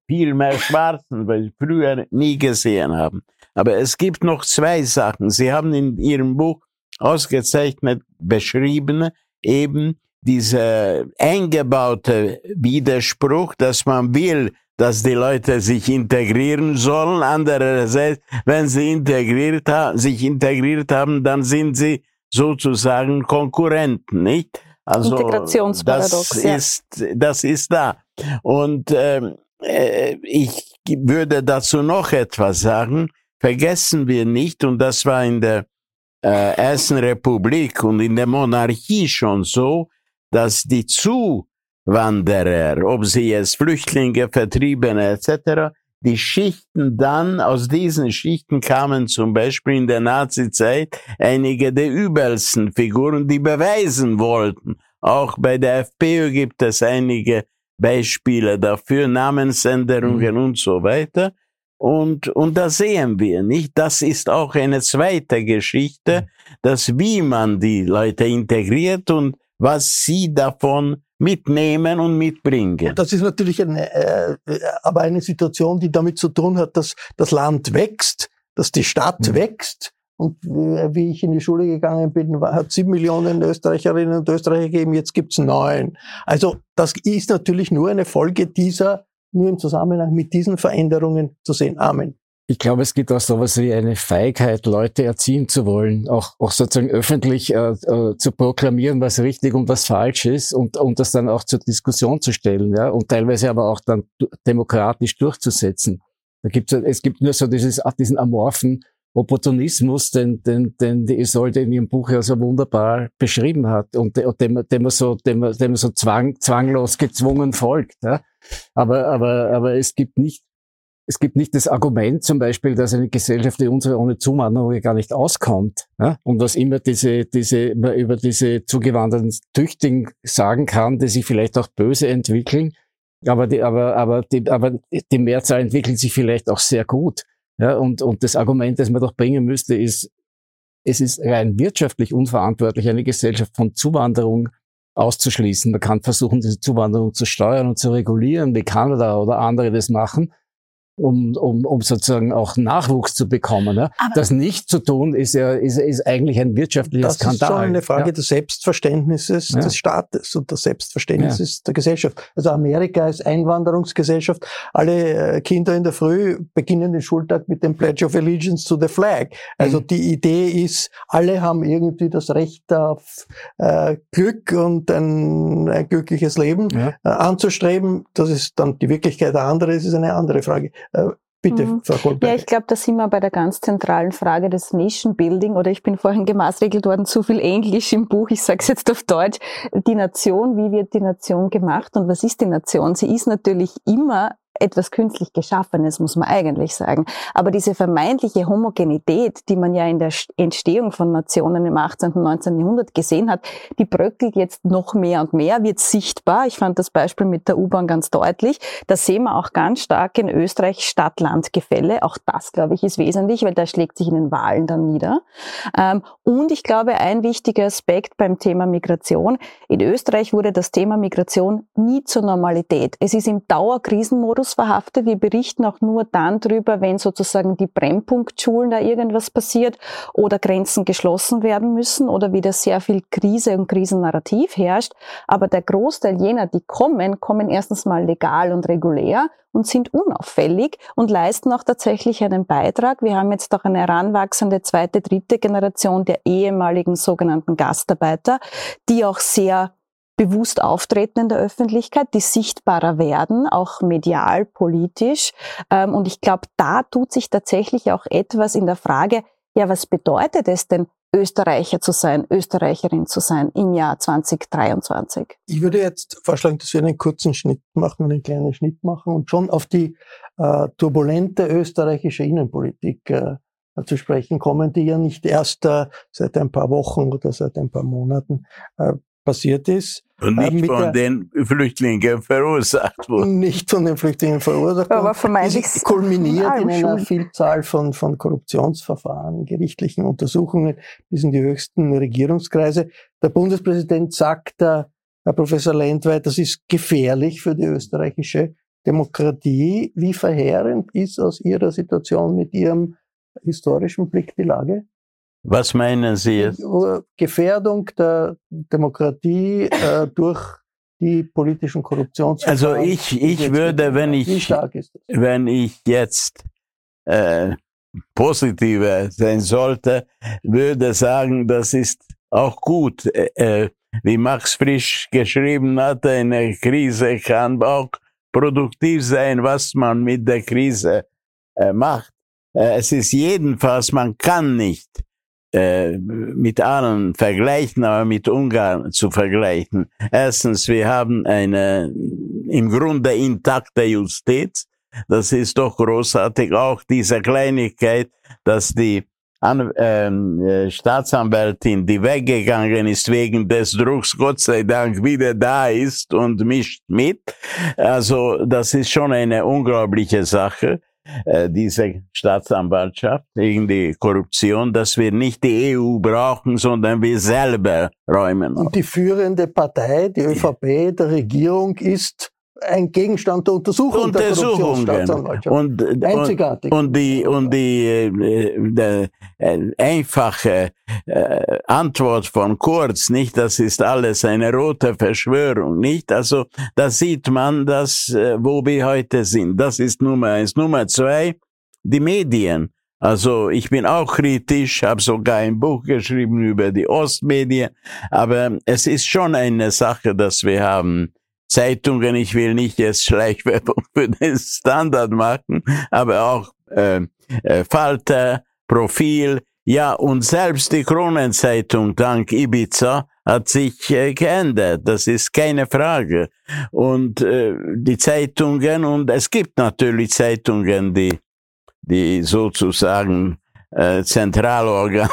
viel mehr Schwarzen, weil früher nie gesehen haben. Aber es gibt noch zwei Sachen. Sie haben in Ihrem Buch ausgezeichnet beschrieben, eben dieser eingebaute Widerspruch, dass man will, dass die Leute sich integrieren sollen. Andererseits, wenn sie integriert sich integriert haben, dann sind sie sozusagen Konkurrenten, nicht? Also Integrationsparadox. Das ja. ist, das ist da. Und ähm, äh, ich würde dazu noch etwas sagen. Vergessen wir nicht, und das war in der äh, Ersten Republik und in der Monarchie schon so, dass die Zuwanderer, ob sie jetzt Flüchtlinge, Vertriebene etc., die Schichten dann, aus diesen Schichten kamen zum Beispiel in der Nazizeit einige der übelsten Figuren, die beweisen wollten. Auch bei der FPÖ gibt es einige Beispiele dafür, Namensänderungen mhm. und so weiter. Und, und da sehen wir nicht, das ist auch eine zweite Geschichte, mhm. dass wie man die Leute integriert und was sie davon mitnehmen und mitbringen. Das ist natürlich eine, äh, aber eine Situation, die damit zu tun hat, dass das Land wächst, dass die Stadt mhm. wächst. Und wie ich in die Schule gegangen bin, hat sieben Millionen Österreicherinnen und Österreicher gegeben, jetzt gibt's neun. Also das ist natürlich nur eine Folge dieser, nur im Zusammenhang mit diesen Veränderungen zu sehen. Amen. Ich glaube, es gibt auch sowas wie eine Feigheit, Leute erziehen zu wollen, auch, auch sozusagen öffentlich äh, äh, zu proklamieren, was richtig und was falsch ist und, und das dann auch zur Diskussion zu stellen, ja, und teilweise aber auch dann demokratisch durchzusetzen. Da gibt's, es gibt nur so dieses, diesen amorphen Opportunismus, den, den, den die Isolde in ihrem Buch ja so wunderbar beschrieben hat und, dem, dem man so, dem, dem so zwang, zwanglos gezwungen folgt. Ja. Aber, aber, aber es gibt nicht es gibt nicht das Argument zum Beispiel, dass eine Gesellschaft wie unsere ohne Zuwanderung gar nicht auskommt. Ja? Und dass immer diese, diese, über diese zugewanderten Tüchtigen sagen kann, die sich vielleicht auch böse entwickeln, aber die, aber, aber die, aber die Mehrzahl entwickelt sich vielleicht auch sehr gut. Ja? Und, und das Argument, das man doch bringen müsste, ist, es ist rein wirtschaftlich unverantwortlich, eine Gesellschaft von Zuwanderung auszuschließen. Man kann versuchen, diese Zuwanderung zu steuern und zu regulieren, wie Kanada oder andere das machen um, um, um sozusagen auch Nachwuchs zu bekommen. Ja? Das nicht zu tun, ist ja ist, ist eigentlich ein wirtschaftlicher das Skandal. Das ist schon eine Frage ja. des Selbstverständnisses ja. des Staates und des Selbstverständnisses der Gesellschaft. Also Amerika ist Einwanderungsgesellschaft. Alle äh, Kinder in der Früh beginnen den Schultag mit dem Pledge of Allegiance to the Flag. Also mhm. die Idee ist, alle haben irgendwie das Recht auf äh, Glück und ein, ein glückliches Leben äh, anzustreben. Das ist dann die Wirklichkeit. Der andere ist eine andere Frage. Äh, bitte, mhm. Frau Goldberg. Ja, ich glaube, da sind wir bei der ganz zentralen Frage des Nation Building oder ich bin vorhin gemaßregelt worden, zu viel Englisch im Buch, ich sage es jetzt auf Deutsch. Die Nation, wie wird die Nation gemacht und was ist die Nation? Sie ist natürlich immer etwas künstlich Geschaffenes, muss man eigentlich sagen. Aber diese vermeintliche Homogenität, die man ja in der Entstehung von Nationen im 18. und 19. Jahrhundert gesehen hat, die bröckelt jetzt noch mehr und mehr, wird sichtbar. Ich fand das Beispiel mit der U-Bahn ganz deutlich. Da sehen wir auch ganz stark in Österreich Stadt-Land-Gefälle. Auch das, glaube ich, ist wesentlich, weil da schlägt sich in den Wahlen dann nieder. Ähm, und ich glaube, ein wichtiger Aspekt beim Thema Migration. In Österreich wurde das Thema Migration nie zur Normalität. Es ist im Dauerkrisenmodus Status verhaftet. Wir berichten auch nur dann drüber, wenn sozusagen die Brennpunktschulen da irgendwas passiert oder Grenzen geschlossen werden müssen oder wieder sehr viel Krise und Krisennarrativ herrscht. Aber der Großteil jener, die kommen, kommen erstens mal legal und regulär und sind unauffällig und leisten auch tatsächlich einen Beitrag. Wir haben jetzt auch eine heranwachsende zweite, dritte Generation der ehemaligen sogenannten Gastarbeiter, die auch sehr bewusst auftreten in der Öffentlichkeit, die sichtbarer werden, auch medial, politisch. Ähm, und ich glaube, da tut sich tatsächlich auch etwas in der Frage, ja, was bedeutet es denn, Österreicher zu sein, Österreicherin zu sein im Jahr 2023? Ich würde jetzt vorschlagen, dass wir einen kurzen Schnitt machen, einen kleinen Schnitt machen und schon auf die äh, turbulente österreichische Innenpolitik äh, zu sprechen kommen, die ja nicht erst äh, seit ein paar Wochen oder seit ein paar Monaten äh, passiert ist. Und äh, nicht von den Flüchtlingen verursacht wurde. Nicht von den Flüchtlingen verursacht Aber vermeintlich kulminiert in einer Vielzahl von, von Korruptionsverfahren, gerichtlichen Untersuchungen bis in die höchsten Regierungskreise. Der Bundespräsident sagt, der Herr Professor Lendweit, das ist gefährlich für die österreichische Demokratie. Wie verheerend ist aus Ihrer Situation mit Ihrem historischen Blick die Lage? Was meinen Sie jetzt? Gefährdung der Demokratie äh, durch die politischen Korruptionsverfahren. Also ich, ich würde, wenn ich, wenn ich jetzt äh, positiver sein sollte, würde sagen, das ist auch gut. Äh, äh wie Max Frisch geschrieben hat, eine Krise kann auch produktiv sein, was man mit der Krise äh, macht. Äh, es ist jedenfalls, man kann nicht äh, mit allen vergleichen, aber mit Ungarn zu vergleichen. Erstens, wir haben eine im Grunde intakte Justiz. Das ist doch großartig. Auch diese Kleinigkeit, dass die An ähm, äh, Staatsanwältin, die weggegangen ist wegen des Drucks, Gott sei Dank wieder da ist und mischt mit. Also das ist schon eine unglaubliche Sache. Äh, diese Staatsanwaltschaft gegen die Korruption, dass wir nicht die EU brauchen, sondern wir selber räumen. Und die führende Partei, die ÖVP der Regierung, ist ein Gegenstand der Untersuchung Untersuchungen. der und, Einzigartig. Und, und die, und die, äh, die äh, einfache äh, Antwort von Kurz, nicht, das ist alles eine rote Verschwörung, nicht? Also, da sieht man, dass, äh, wo wir heute sind. Das ist Nummer eins. Nummer zwei, die Medien. Also ich bin auch kritisch, habe sogar ein Buch geschrieben über die Ostmedien, aber es ist schon eine Sache, dass wir haben Zeitungen, ich will nicht jetzt Schleichwerbung für den Standard machen, aber auch äh, äh, Falter, Profil, ja und selbst die Kronenzeitung dank Ibiza hat sich äh, geändert, das ist keine Frage. Und äh, die Zeitungen, und es gibt natürlich Zeitungen, die, die sozusagen äh, Zentralorgan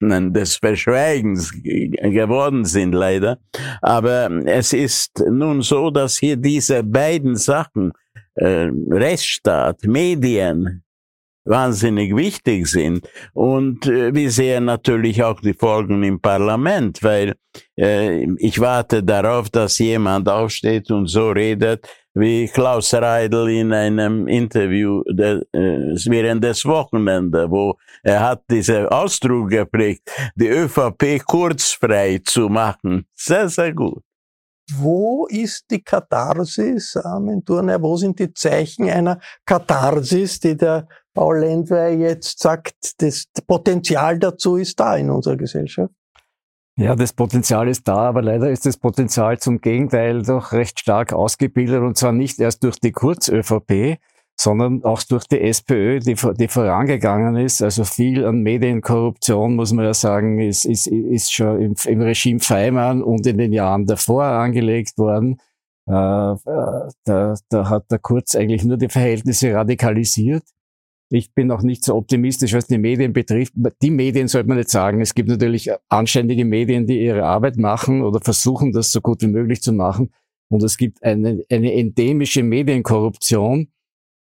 des Verschweigens geworden sind, leider. Aber es ist nun so, dass hier diese beiden Sachen, äh, Rechtsstaat, Medien, wahnsinnig wichtig sind. Und äh, wir sehen natürlich auch die Folgen im Parlament, weil ich warte darauf, dass jemand aufsteht und so redet, wie Klaus Reidel in einem Interview äh, während des Wochenende, wo er hat diese Ausdruck geprägt, die ÖVP kurzfrei zu machen. Sehr, sehr gut. Wo ist die Katharsis, Armin Thurner? Wo sind die Zeichen einer Katharsis, die der Paul Lendwey jetzt sagt, das Potenzial dazu ist da in unserer Gesellschaft? Ja, das Potenzial ist da, aber leider ist das Potenzial zum Gegenteil doch recht stark ausgebildet und zwar nicht erst durch die Kurz-ÖVP, sondern auch durch die SPÖ, die, die vorangegangen ist. Also viel an Medienkorruption, muss man ja sagen, ist, ist, ist schon im, im Regime Feimann und in den Jahren davor angelegt worden. Äh, äh da, da hat der Kurz eigentlich nur die Verhältnisse radikalisiert. Ich bin auch nicht so optimistisch, was die Medien betrifft. Die Medien sollte man nicht sagen. Es gibt natürlich anständige Medien, die ihre Arbeit machen oder versuchen, das so gut wie möglich zu machen. Und es gibt eine, eine endemische Medienkorruption,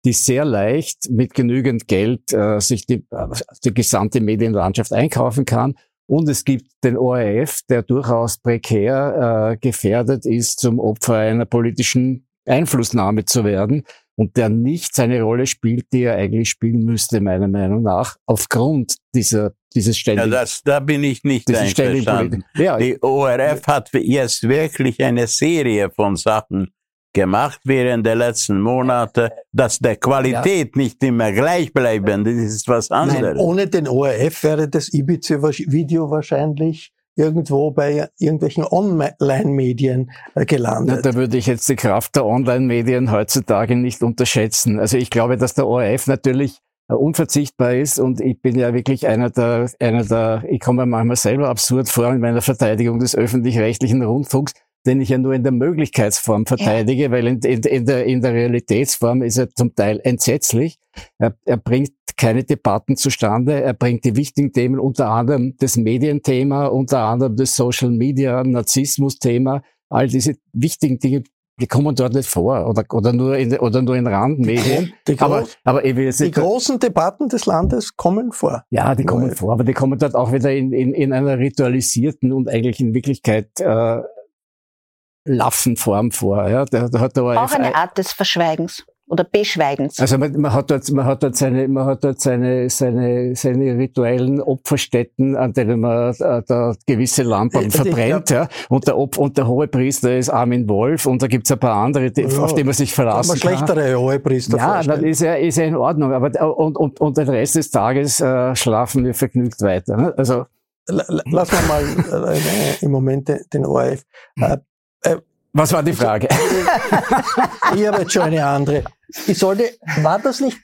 die sehr leicht mit genügend Geld äh, sich die, äh, die gesamte Medienlandschaft einkaufen kann. Und es gibt den ORF, der durchaus prekär äh, gefährdet ist, zum Opfer einer politischen Einflussnahme zu werden und der nicht seine Rolle spielt, die er eigentlich spielen müsste, meiner Meinung nach, aufgrund dieser dieses ständigen. Ja, das, da bin ich nicht einverstanden. Ja, die ORF hat jetzt wirklich eine Serie von Sachen gemacht während der letzten Monate, dass der Qualität ja. nicht immer gleichbleibend ist, ist was anderes. Nein, ohne den ORF wäre das Ibiza-Video wahrscheinlich irgendwo bei irgendwelchen Online-Medien äh, gelandet. Na, da würde ich jetzt die Kraft der Online-Medien heutzutage nicht unterschätzen. Also ich glaube, dass der ORF natürlich äh, unverzichtbar ist und ich bin ja wirklich einer der, einer der, ich komme mir manchmal selber absurd vor in meiner Verteidigung des öffentlich-rechtlichen Rundfunks, den ich ja nur in der Möglichkeitsform verteidige, ja. weil in, in, in, der, in der Realitätsform ist er zum Teil entsetzlich. Er, er bringt keine Debatten zustande. Er bringt die wichtigen Themen, unter anderem das Medienthema, unter anderem das Social Media, Narzissmus-Thema, all diese wichtigen Dinge die kommen dort nicht vor oder, oder, nur, in, oder nur in Randmedien. Die, aber, aber ich will jetzt die großen Debatten des Landes kommen vor. Ja, die kommen vor, aber die kommen dort auch wieder in, in, in einer ritualisierten und eigentlich in Wirklichkeit äh, laffen Form vor. Ja, da, da hat der auch eine Art des Verschweigens oder Beschweigens. Also man, man, hat dort, man hat dort seine, man hat dort seine, seine, seine rituellen Opferstätten, an denen man äh, da gewisse Lampen verbrennt, ja. Und der Op und der Hohepriester ist Armin Wolf und da gibt's ein paar andere, die, ja, auf die man sich verlassen kann. Man schlechtere Hohepriester Ja, das ist ja, ist ja in Ordnung, aber und, und, und den Rest des Tages äh, schlafen wir vergnügt weiter. Ne? Also wir mal äh, im Moment den ORF. Äh, Was war die Frage? ich habe jetzt schon eine andere. Ich sollte, war das nicht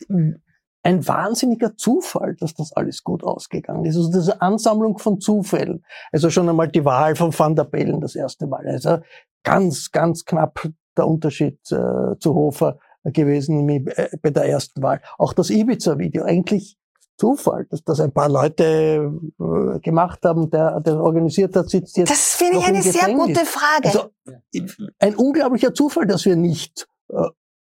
ein wahnsinniger Zufall, dass das alles gut ausgegangen ist. Also diese Ansammlung von Zufällen. Also schon einmal die Wahl von Van der Bellen das erste Mal. Also ganz, ganz knapp der Unterschied äh, zu Hofer gewesen äh, bei der ersten Wahl. Auch das Ibiza-Video. Eigentlich Zufall, dass das ein paar Leute äh, gemacht haben, der, der organisiert hat, sitzt jetzt. Das finde ich eine sehr gute Frage. Also, ein unglaublicher Zufall, dass wir nicht äh,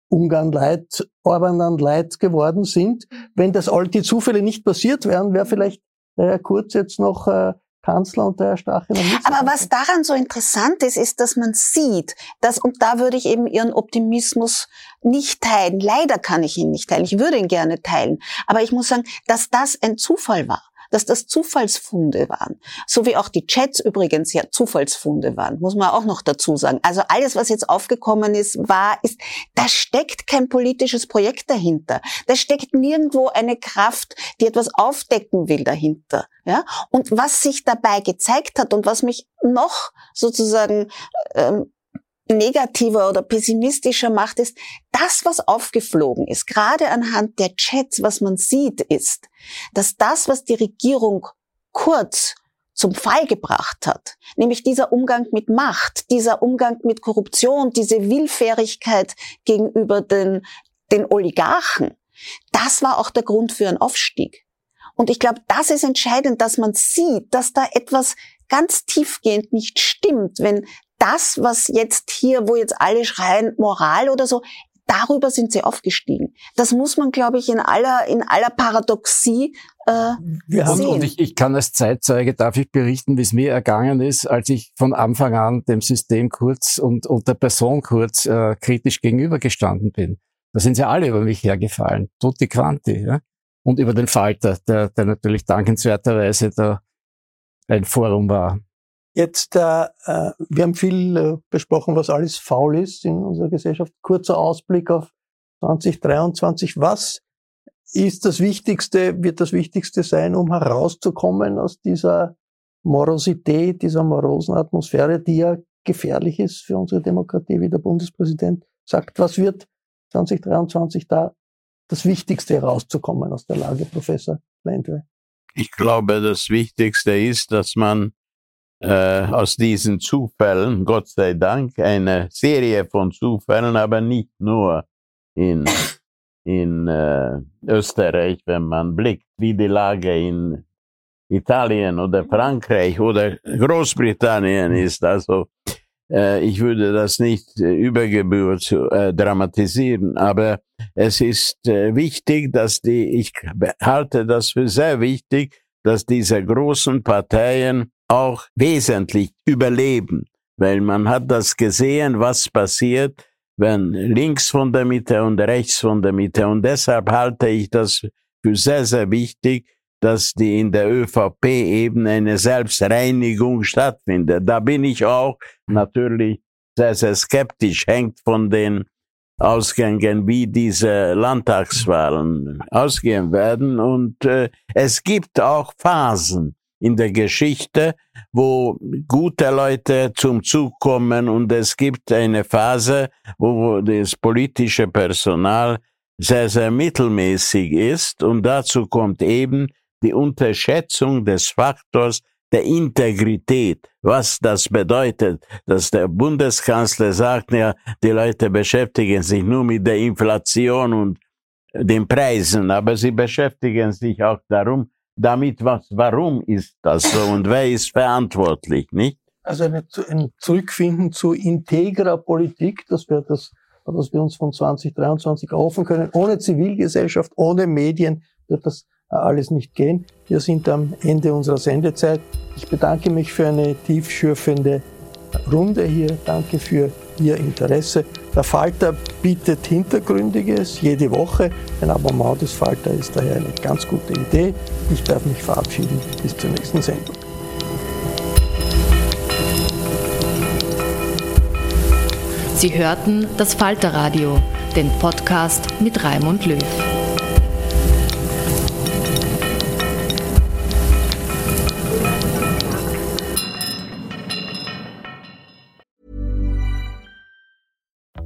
Ungarn leid, Orban leid geworden sind. Wenn das all die Zufälle nicht passiert wären, wäre vielleicht Herr Kurz jetzt noch äh, Kanzler und der Herr Stachel noch nicht. Aber was daran so interessant ist, ist, dass man sieht, dass, und da würde ich eben Ihren Optimismus nicht teilen. Leider kann ich ihn nicht teilen. Ich würde ihn gerne teilen. Aber ich muss sagen, dass das ein Zufall war dass das Zufallsfunde waren. So wie auch die Chats übrigens ja Zufallsfunde waren, muss man auch noch dazu sagen. Also alles, was jetzt aufgekommen ist, war, ist, da steckt kein politisches Projekt dahinter. Da steckt nirgendwo eine Kraft, die etwas aufdecken will dahinter. Ja? Und was sich dabei gezeigt hat und was mich noch sozusagen ähm, negativer oder pessimistischer macht, ist, das, was aufgeflogen ist, gerade anhand der Chats, was man sieht, ist, dass das, was die Regierung kurz zum Fall gebracht hat, nämlich dieser Umgang mit Macht, dieser Umgang mit Korruption, diese Willfährigkeit gegenüber den, den Oligarchen, das war auch der Grund für einen Aufstieg. Und ich glaube, das ist entscheidend, dass man sieht, dass da etwas ganz tiefgehend nicht stimmt, wenn das, was jetzt hier, wo jetzt alle schreien, Moral oder so, darüber sind sie aufgestiegen. Das muss man, glaube ich, in aller, in aller Paradoxie äh, Wir haben, sehen. Und ich, ich kann als Zeitzeuge, darf ich berichten, wie es mir ergangen ist, als ich von Anfang an dem System Kurz und, und der Person Kurz äh, kritisch gegenübergestanden bin. Da sind sie alle über mich hergefallen, tutti quanti. Ja? Und über den Falter, der, der natürlich dankenswerterweise da ein Forum war. Jetzt, äh, äh, wir haben viel äh, besprochen, was alles faul ist in unserer Gesellschaft. Kurzer Ausblick auf 2023. Was ist das Wichtigste, wird das Wichtigste sein, um herauszukommen aus dieser Morosität, dieser morosen Atmosphäre, die ja gefährlich ist für unsere Demokratie, wie der Bundespräsident sagt. Was wird 2023 da das Wichtigste herauszukommen aus der Lage, Professor Lendwe? Ich glaube, das Wichtigste ist, dass man äh, aus diesen Zufällen, Gott sei Dank, eine Serie von Zufällen, aber nicht nur in, in äh, Österreich, wenn man blickt, wie die Lage in Italien oder Frankreich oder Großbritannien ist. Also äh, ich würde das nicht äh, über Gebühr zu, äh, dramatisieren, aber es ist äh, wichtig, dass die, ich halte das für sehr wichtig, dass diese großen Parteien auch wesentlich überleben, weil man hat das gesehen, was passiert, wenn links von der Mitte und rechts von der Mitte. Und deshalb halte ich das für sehr, sehr wichtig, dass die in der ÖVP eben eine Selbstreinigung stattfindet. Da bin ich auch natürlich sehr, sehr skeptisch, hängt von den Ausgängen, wie diese Landtagswahlen ausgehen werden. Und äh, es gibt auch Phasen in der Geschichte, wo gute Leute zum Zug kommen und es gibt eine Phase, wo das politische Personal sehr, sehr mittelmäßig ist und dazu kommt eben die Unterschätzung des Faktors der Integrität, was das bedeutet, dass der Bundeskanzler sagt, ja, die Leute beschäftigen sich nur mit der Inflation und den Preisen, aber sie beschäftigen sich auch darum, damit, was, warum ist das so und wer ist verantwortlich, nicht? Also eine, ein Zurückfinden zu integrer Politik, das wäre das, was wir uns von 2023 erhoffen können. Ohne Zivilgesellschaft, ohne Medien wird das alles nicht gehen. Wir sind am Ende unserer Sendezeit. Ich bedanke mich für eine tiefschürfende Runde hier. Danke für Ihr Interesse. Der Falter bietet Hintergründiges jede Woche. Ein Abonnement des Falter ist daher eine ganz gute Idee. Ich darf mich verabschieden. Bis zur nächsten Sendung. Sie hörten das Falterradio, den Podcast mit Raimund Löw.